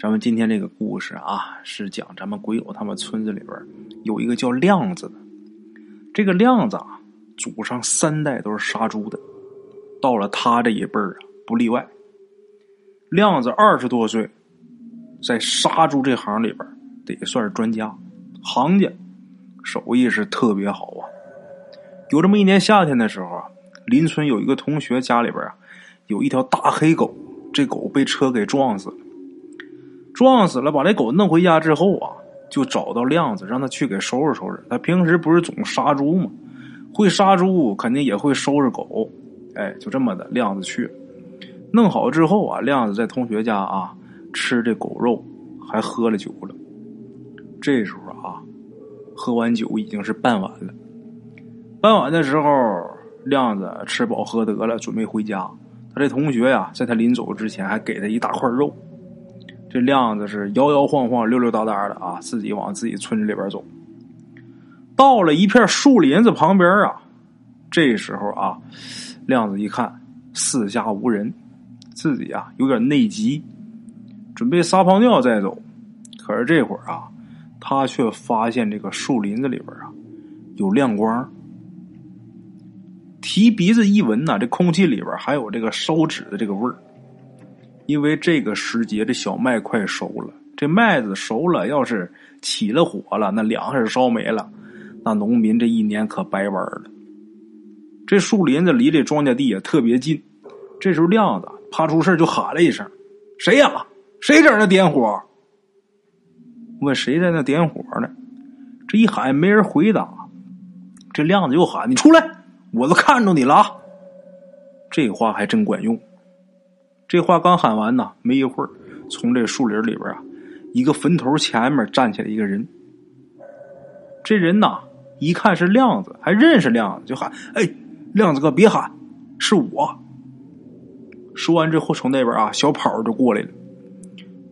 咱们今天这个故事啊，是讲咱们鬼友他们村子里边有一个叫亮子的。这个亮子啊，祖上三代都是杀猪的，到了他这一辈儿啊，不例外。亮子二十多岁，在杀猪这行里边得算是专家，行家，手艺是特别好啊。有这么一年夏天的时候啊，邻村有一个同学家里边啊，有一条大黑狗，这狗被车给撞死了。撞死了，把这狗弄回家之后啊，就找到亮子，让他去给收拾收拾。他平时不是总杀猪吗？会杀猪，肯定也会收拾狗。哎，就这么的，亮子去弄好之后啊，亮子在同学家啊吃这狗肉，还喝了酒了。这时候啊，喝完酒已经是傍晚了。傍晚的时候，亮子吃饱喝得了，准备回家。他这同学呀，在他临走之前还给他一大块肉。这亮子是摇摇晃晃、溜溜达达的啊，自己往自己村子里边走。到了一片树林子旁边啊，这时候啊，亮子一看四下无人，自己啊有点内急，准备撒泡尿再走。可是这会儿啊，他却发现这个树林子里边啊有亮光，提鼻子一闻呐，这空气里边还有这个烧纸的这个味儿。因为这个时节，这小麦快熟了。这麦子熟了，要是起了火了，那粮食烧没了，那农民这一年可白玩了。这树林子离这庄稼地也特别近。这时候，亮子怕出事就喊了一声：“谁呀？谁在那点火？”问谁在那点火呢？这一喊没人回答。这亮子又喊：“你出来！我都看着你了啊。”这话还真管用。这话刚喊完呢，没一会儿，从这树林里边啊，一个坟头前面站起来一个人。这人呐，一看是亮子，还认识亮子，就喊：“哎，亮子哥，别喊，是我。”说完之后，从那边啊，小跑就过来了，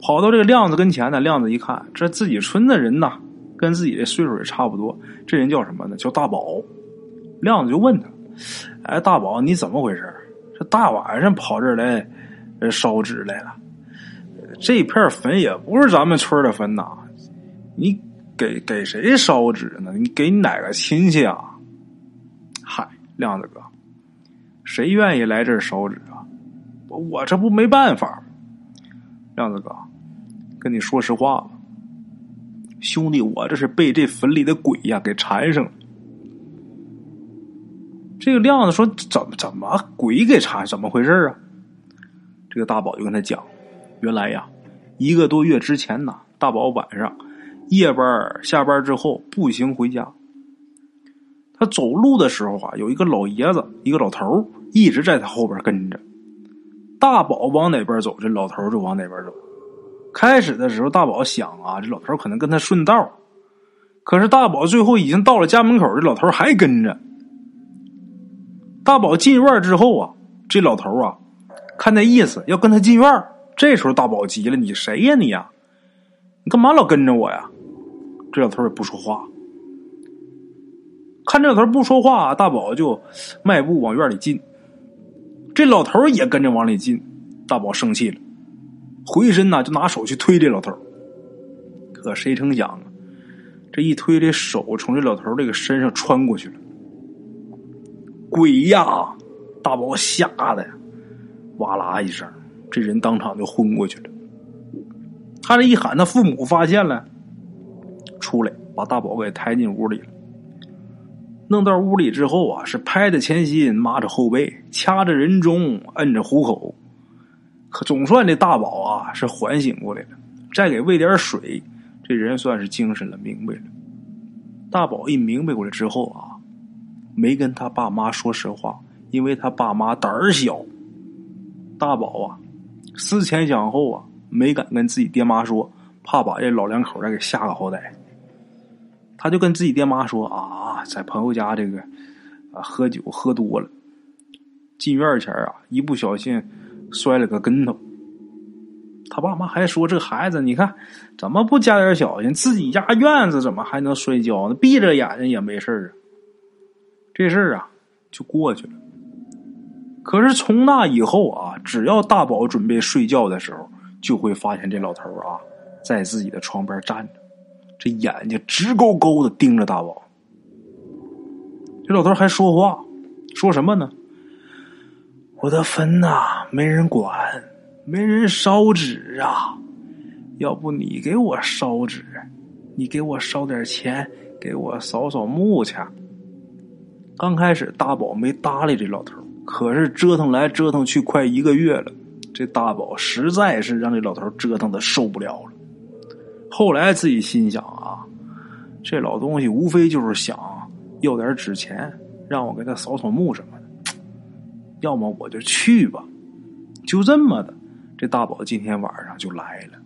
跑到这个亮子跟前呢。亮子一看，这自己村的人呐，跟自己的岁数也差不多。这人叫什么呢？叫大宝。亮子就问他：“哎，大宝，你怎么回事？这大晚上跑这儿来？”人烧纸来了，这片坟也不是咱们村的坟呐，你给给谁烧纸呢？你给你哪个亲戚啊？嗨，亮子哥，谁愿意来这儿烧纸啊？我这不没办法。亮子哥，跟你说实话吧，兄弟，我这是被这坟里的鬼呀给缠上了。这个亮子说：“怎么怎么鬼给缠？怎么回事啊？”这个大宝就跟他讲，原来呀，一个多月之前呢，大宝晚上夜班下班之后步行回家，他走路的时候啊，有一个老爷子，一个老头一直在他后边跟着。大宝往哪边走，这老头就往哪边走。开始的时候，大宝想啊，这老头可能跟他顺道，可是大宝最后已经到了家门口，这老头还跟着。大宝进院之后啊，这老头啊。看那意思，要跟他进院这时候大宝急了：“你谁呀你呀？你干嘛老跟着我呀？”这老头也不说话。看这老头不说话，大宝就迈步往院里进。这老头也跟着往里进。大宝生气了，回身呢就拿手去推这老头。可谁成想啊，这一推，这手从这老头这个身上穿过去了。鬼呀！大宝吓得呀！哇啦一声，这人当场就昏过去了。他这一喊，他父母发现了，出来把大宝给抬进屋里了。弄到屋里之后啊，是拍着前心，抹着后背，掐着人中，摁着虎口。可总算这大宝啊是缓醒过来了，再给喂点水，这人算是精神了，明白了。大宝一明白过来之后啊，没跟他爸妈说实话，因为他爸妈胆儿小。大宝啊，思前想后啊，没敢跟自己爹妈说，怕把这老两口再给吓个好歹。他就跟自己爹妈说啊，在朋友家这个啊喝酒喝多了，进院前啊一不小心摔了个跟头。他爸妈还说这孩子你看怎么不加点小心，自己家院子怎么还能摔跤呢？闭着眼睛也没事啊。这事儿啊就过去了。可是从那以后啊，只要大宝准备睡觉的时候，就会发现这老头啊，在自己的床边站着，这眼睛直勾勾的盯着大宝。这老头还说话，说什么呢？我的坟呐，没人管，没人烧纸啊，要不你给我烧纸，你给我烧点钱，给我扫扫墓去。刚开始大宝没搭理这老头，可是折腾来折腾去，快一个月了。这大宝实在是让这老头折腾的受不了了。后来自己心想啊，这老东西无非就是想要点纸钱，让我给他扫扫墓什么的。要么我就去吧，就这么的。这大宝今天晚上就来了。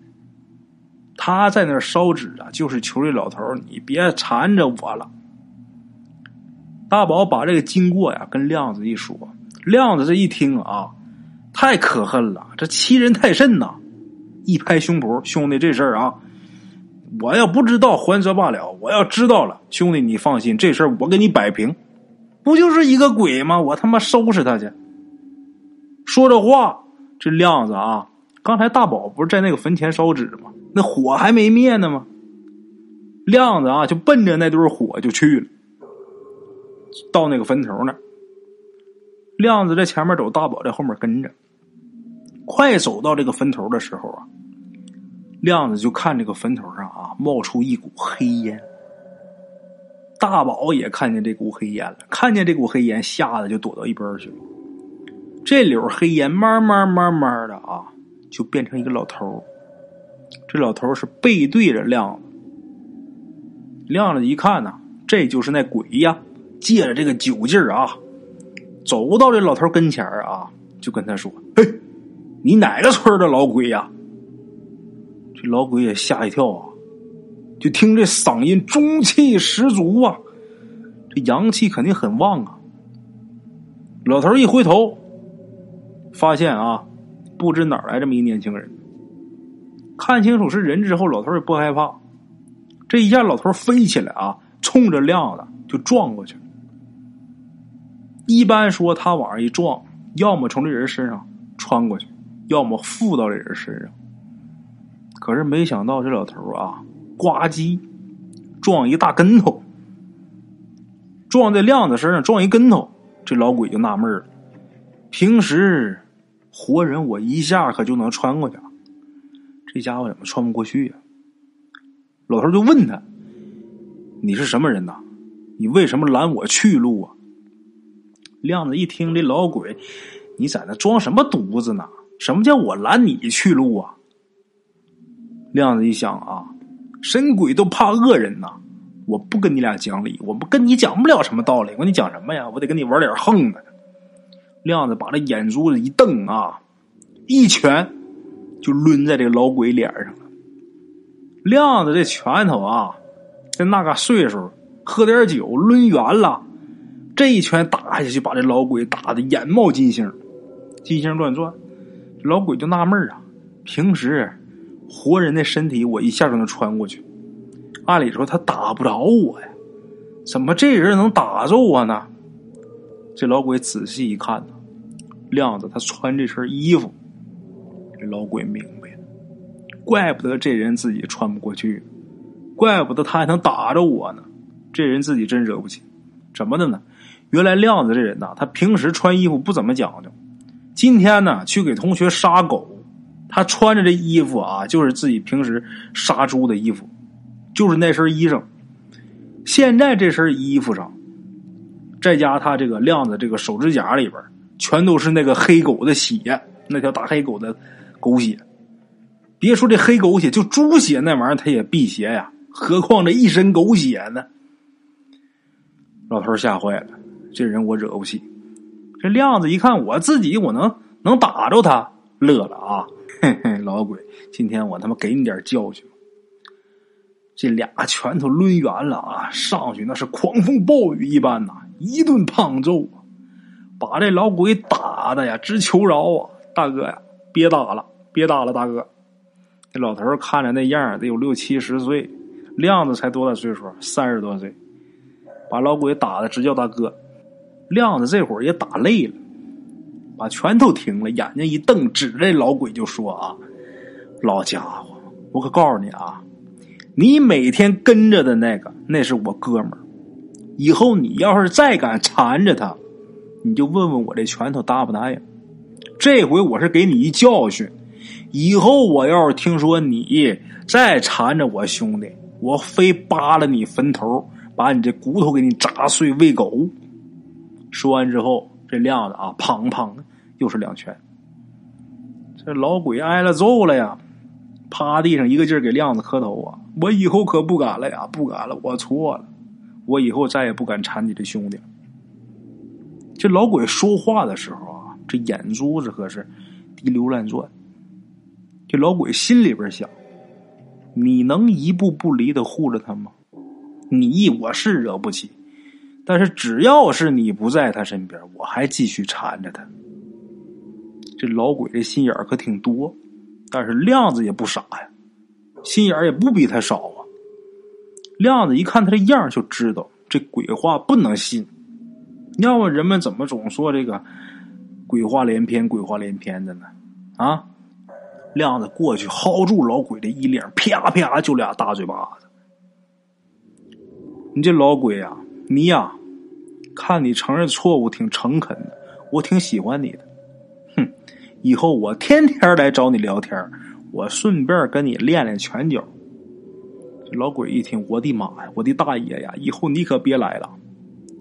他在那烧纸啊，就是求这老头你别缠着我了。大宝把这个经过呀跟亮子一说，亮子这一听啊。太可恨了，这欺人太甚呐！一拍胸脯，兄弟，这事儿啊，我要不知道还则罢了，我要知道了，兄弟你放心，这事儿我给你摆平。不就是一个鬼吗？我他妈收拾他去！说这话，这亮子啊，刚才大宝不是在那个坟前烧纸吗？那火还没灭呢吗？亮子啊，就奔着那堆火就去了，到那个坟头那儿。亮子在前面走，大宝在后面跟着。快走到这个坟头的时候啊，亮子就看这个坟头上啊冒出一股黑烟。大宝也看见这股黑烟了，看见这股黑烟，吓得就躲到一边去了。这绺黑烟慢慢慢慢的啊，就变成一个老头这老头是背对着亮子。亮子一看呢，这就是那鬼呀，借着这个酒劲儿啊，走到这老头跟前啊，就跟他说：“嘿。”你哪个村的老鬼呀？这老鬼也吓一跳啊！就听这嗓音中气十足啊，这阳气肯定很旺啊。老头一回头，发现啊，不知哪来这么一年轻人。看清楚是人之后，老头也不害怕。这一下，老头飞起来啊，冲着亮子就撞过去。一般说，他往上一撞，要么从这人身上穿过去。要么附到这人身上，可是没想到这老头啊，呱唧撞一大跟头，撞在亮子身上撞一跟头，这老鬼就纳闷了：平时活人我一下可就能穿过去了，这家伙怎么穿不过去呀？老头就问他：“你是什么人呐？你为什么拦我去路啊？”亮子一听这老鬼，你在那装什么犊子呢？什么叫我拦你去路啊？亮子一想啊，神鬼都怕恶人呐！我不跟你俩讲理，我不跟你讲不了什么道理。我跟你讲什么呀？我得跟你玩点横的。亮子把这眼珠子一瞪啊，一拳就抡在这老鬼脸上了。亮子这拳头啊，在那个岁数，喝点酒抡圆了，这一拳打下去，把这老鬼打的眼冒金星，金星乱转。老鬼就纳闷啊，平时活人的身体我一下就能穿过去，按理说他打不着我呀，怎么这人能打着我呢？这老鬼仔细一看呢，亮子他穿这身衣服，这老鬼明白了，怪不得这人自己穿不过去，怪不得他还能打着我呢，这人自己真惹不起，怎么的呢？原来亮子这人呐，他平时穿衣服不怎么讲究。今天呢，去给同学杀狗，他穿着这衣服啊，就是自己平时杀猪的衣服，就是那身衣裳。现在这身衣服上，再加他这个亮子这个手指甲里边，全都是那个黑狗的血，那条大黑狗的狗血。别说这黑狗血，就猪血那玩意儿，他也辟邪呀。何况这一身狗血呢？老头吓坏了，这人我惹不起。这亮子一看，我自己我能能打着他，乐了啊！嘿嘿，老鬼，今天我他妈给你点教训。这俩拳头抡圆了啊，上去那是狂风暴雨一般呐，一顿胖揍啊，把这老鬼打的呀直求饶啊！大哥呀，别打了，别打了，大哥。这老头看着那样得有六七十岁，亮子才多大岁数？三十多岁，把老鬼打的直叫大哥。亮子这会儿也打累了，把拳头停了，眼睛一瞪，指着老鬼就说：“啊，老家伙，我可告诉你啊，你每天跟着的那个，那是我哥们儿。以后你要是再敢缠着他，你就问问我这拳头答不答应。这回我是给你一教训，以后我要是听说你再缠着我兄弟，我非扒了你坟头，把你这骨头给你砸碎喂狗。说完之后，这亮子啊，砰砰又是两拳。这老鬼挨了揍了呀，趴地上一个劲儿给亮子磕头啊！我以后可不敢了呀，不敢了，我错了，我以后再也不敢缠你这兄弟。这老鬼说话的时候啊，这眼珠子可是滴溜乱转。这老鬼心里边想：你能一步不离的护着他吗？你我是惹不起，但是只要是你不在他身边，我还继续缠着他。这老鬼这心眼可挺多，但是亮子也不傻呀，心眼也不比他少啊。亮子一看他这样就知道这鬼话不能信，要么人们怎么总说这个鬼话连篇、鬼话连篇的呢？啊！亮子过去薅住老鬼的衣领，啪啪就俩大嘴巴子。你这老鬼呀，你呀，看你承认错误挺诚恳的，我挺喜欢你的。哼以后我天天来找你聊天，我顺便跟你练练拳脚。这老鬼一听，我的妈呀，我的大爷呀！以后你可别来了，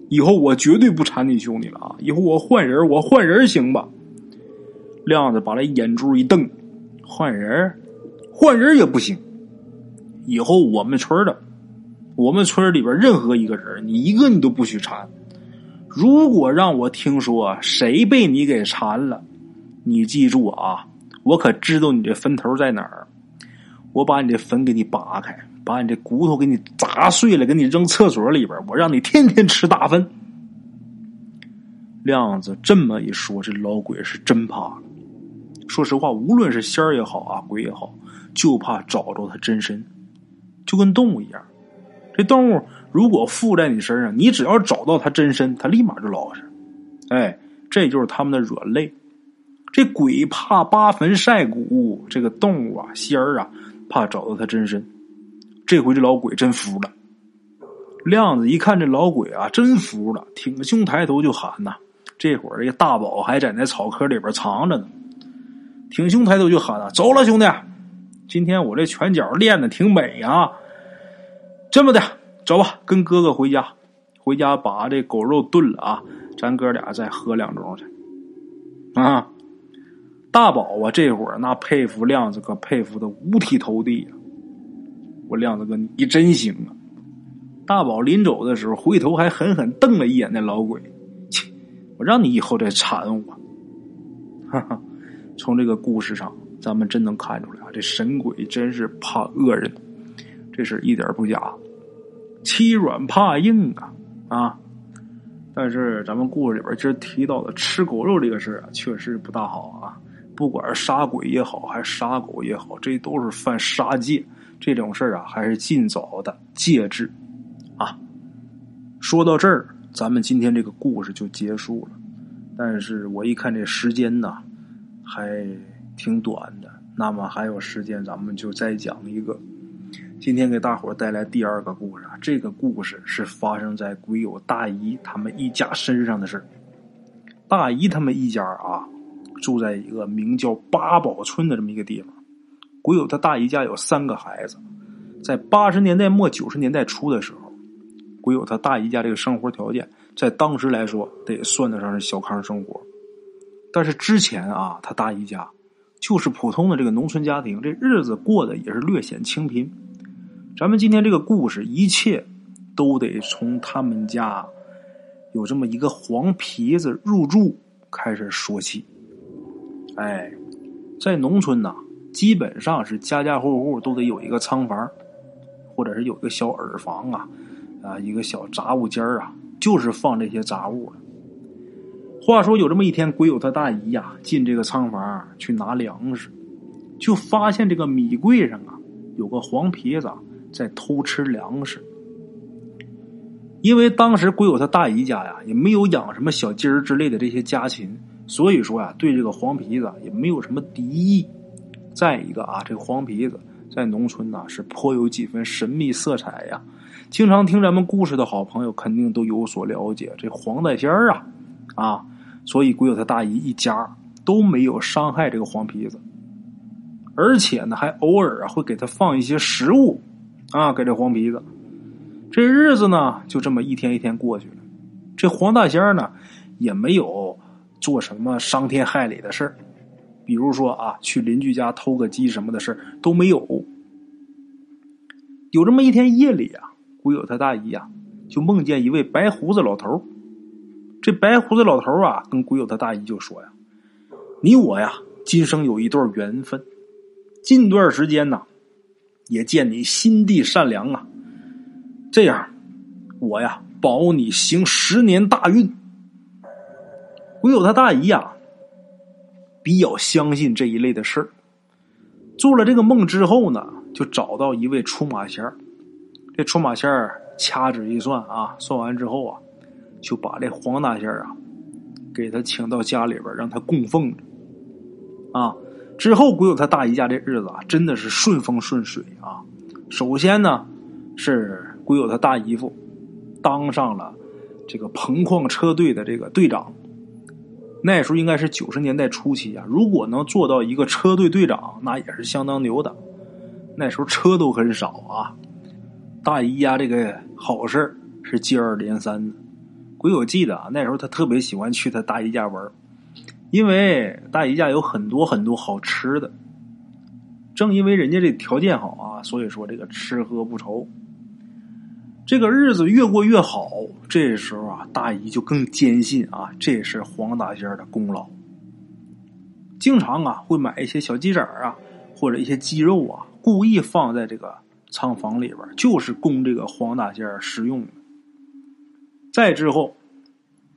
以后我绝对不缠你兄弟了啊！以后我换人，我换人行吧？亮子把那眼珠一瞪，换人，换人也不行。以后我们村的，我们村里边任何一个人，你一个你都不许缠。如果让我听说谁被你给缠了，你记住啊，我可知道你这坟头在哪儿。我把你这坟给你扒开，把你这骨头给你砸碎了，给你扔厕所里边，我让你天天吃大粪。亮子这么一说，这老鬼是真怕了。说实话，无论是仙儿也好啊，鬼也好，就怕找着他真身，就跟动物一样。这动物如果附在你身上，你只要找到他真身，他立马就老实。哎，这就是他们的软肋。这鬼怕扒坟晒骨，这个动物啊，仙儿啊，怕找到他真身。这回这老鬼真服了。亮子一看这老鬼啊，真服了，挺胸抬头就喊呐。这会儿这个大宝还在那草窠里边藏着呢，挺胸抬头就喊啊：“走了，兄弟，今天我这拳脚练的挺美啊。这么的，走吧，跟哥哥回家，回家把这狗肉炖了啊，咱哥俩再喝两盅去。”啊。大宝啊，这会儿那佩服亮子可佩服的五体投地啊！我亮子哥，你真行啊！大宝临走的时候，回头还狠狠瞪了一眼那老鬼，切！我让你以后再缠我！哈哈！从这个故事上，咱们真能看出来啊，这神鬼真是怕恶人，这是一点不假。欺软怕硬啊啊！但是咱们故事里边今儿提到的吃狗肉这个事啊，确实不大好啊。不管是杀鬼也好，还是杀狗也好，这都是犯杀戒。这种事啊，还是尽早的戒之啊。说到这儿，咱们今天这个故事就结束了。但是我一看这时间呢，还挺短的。那么还有时间，咱们就再讲一个。今天给大伙带来第二个故事啊，这个故事是发生在鬼友大姨他们一家身上的事大姨他们一家啊。住在一个名叫八宝村的这么一个地方，鬼友他大姨家有三个孩子，在八十年代末九十年代初的时候，鬼友他大姨家这个生活条件在当时来说得算得上是小康生活，但是之前啊，他大姨家就是普通的这个农村家庭，这日子过得也是略显清贫。咱们今天这个故事，一切都得从他们家有这么一个黄皮子入住开始说起。哎，在农村呐，基本上是家家户户都得有一个仓房，或者是有一个小耳房啊，啊，一个小杂物间啊，就是放这些杂物的。话说有这么一天，鬼友他大姨呀进这个仓房去拿粮食，就发现这个米柜上啊有个黄皮子在偷吃粮食。因为当时鬼友他大姨家呀也没有养什么小鸡儿之类的这些家禽。所以说呀，对这个黄皮子也没有什么敌意，再一个啊，这个黄皮子在农村呐是颇有几分神秘色彩呀。经常听咱们故事的好朋友肯定都有所了解，这黄大仙儿啊，啊，所以鬼友他大姨一家都没有伤害这个黄皮子，而且呢还偶尔啊会给他放一些食物啊给这黄皮子。这日子呢就这么一天一天过去了，这黄大仙呢也没有做什么伤天害理的事。比如说啊，去邻居家偷个鸡什么的事都没有。有这么一天夜里啊，古友他大姨呀就梦见一位白胡子老头这白胡子老头啊，跟古友他大姨就说呀：“你我呀，今生有一段缘分。近段时间呢，也见你心地善良啊。这样，我呀保你行十年大运。”古友他大姨呀。比较相信这一类的事儿，做了这个梦之后呢，就找到一位出马仙儿。这出马仙儿掐指一算啊，算完之后啊，就把这黄大仙儿啊，给他请到家里边，让他供奉着。啊，之后鬼友他大姨家这日子啊，真的是顺风顺水啊。首先呢，是鬼友他大姨夫当上了这个棚矿车队的这个队长。那时候应该是九十年代初期啊，如果能做到一个车队队长，那也是相当牛的。那时候车都很少啊，大姨家这个好事是接二连三的。鬼友记得啊，那时候他特别喜欢去他大姨家玩，因为大姨家有很多很多好吃的。正因为人家这条件好啊，所以说这个吃喝不愁。这个日子越过越好，这时候啊，大姨就更坚信啊，这是黄大仙的功劳。经常啊，会买一些小鸡仔啊，或者一些鸡肉啊，故意放在这个仓房里边，就是供这个黄大仙食用。再之后，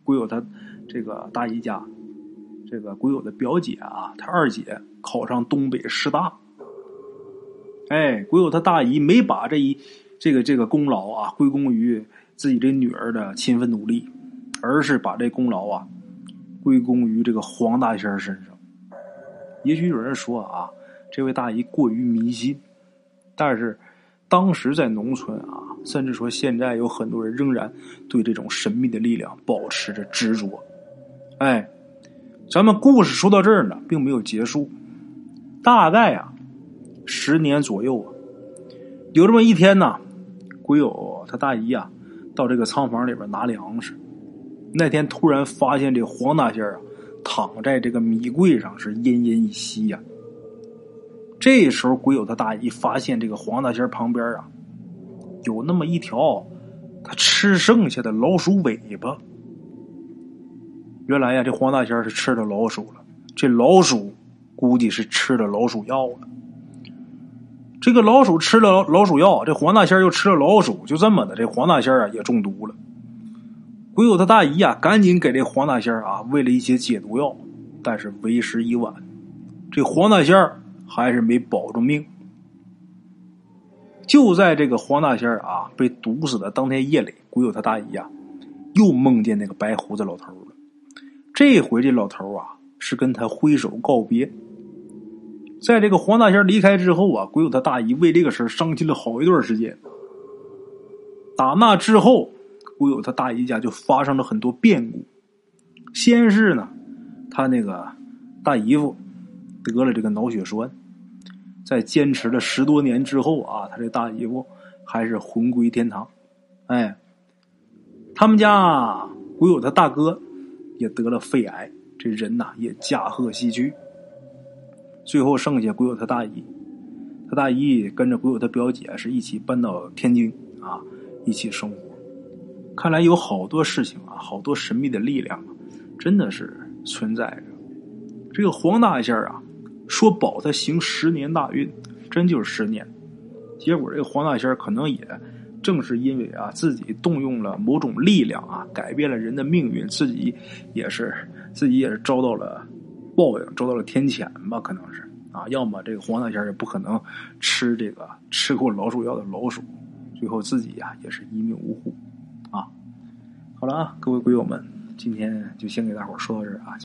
归有他这个大姨家，这个鬼友的表姐啊，他二姐考上东北师大。哎，鬼友他大姨没把这一。这个这个功劳啊，归功于自己这女儿的勤奋努力，而是把这功劳啊归功于这个黄大仙身上。也许有人说啊，这位大姨过于迷信，但是当时在农村啊，甚至说现在有很多人仍然对这种神秘的力量保持着执着。哎，咱们故事说到这儿呢，并没有结束，大概啊十年左右啊，有这么一天呢。鬼友他大姨啊，到这个仓房里边拿粮食。那天突然发现这黄大仙啊，躺在这个米柜上是奄奄一息呀。这时候鬼友他大姨发现这个黄大仙旁边啊，有那么一条他吃剩下的老鼠尾巴。原来呀，这黄大仙是吃了老鼠了。这老鼠估计是吃了老鼠药了。这个老鼠吃了老鼠药，这黄大仙又吃了老鼠，就这么的，这黄大仙啊也中毒了。鬼友他大姨啊，赶紧给这黄大仙啊喂了一些解毒药，但是为时已晚，这黄大仙还是没保住命。就在这个黄大仙啊被毒死的当天夜里，鬼友他大姨啊又梦见那个白胡子老头了。这回这老头啊是跟他挥手告别。在这个黄大仙离开之后啊，鬼友他大姨为这个事伤心了好一段时间。打那之后，鬼友他大姨家就发生了很多变故。先是呢，他那个大姨夫得了这个脑血栓，在坚持了十多年之后啊，他这大姨夫还是魂归天堂。哎，他们家鬼友他大哥也得了肺癌，这人呐也驾鹤西去。最后剩下鬼友他大姨，他大姨跟着鬼友他表姐是一起搬到天津啊，一起生活。看来有好多事情啊，好多神秘的力量啊，真的是存在着。这个黄大仙啊，说保他行十年大运，真就是十年。结果这个黄大仙可能也正是因为啊，自己动用了某种力量啊，改变了人的命运，自己也是自己也是遭到了。报应遭到了天谴吧？可能是啊，要么这个黄大仙也不可能吃这个吃过老鼠药的老鼠，最后自己呀也是一命呜呼啊。好了啊，各位鬼友们，今天就先给大伙说到这儿啊。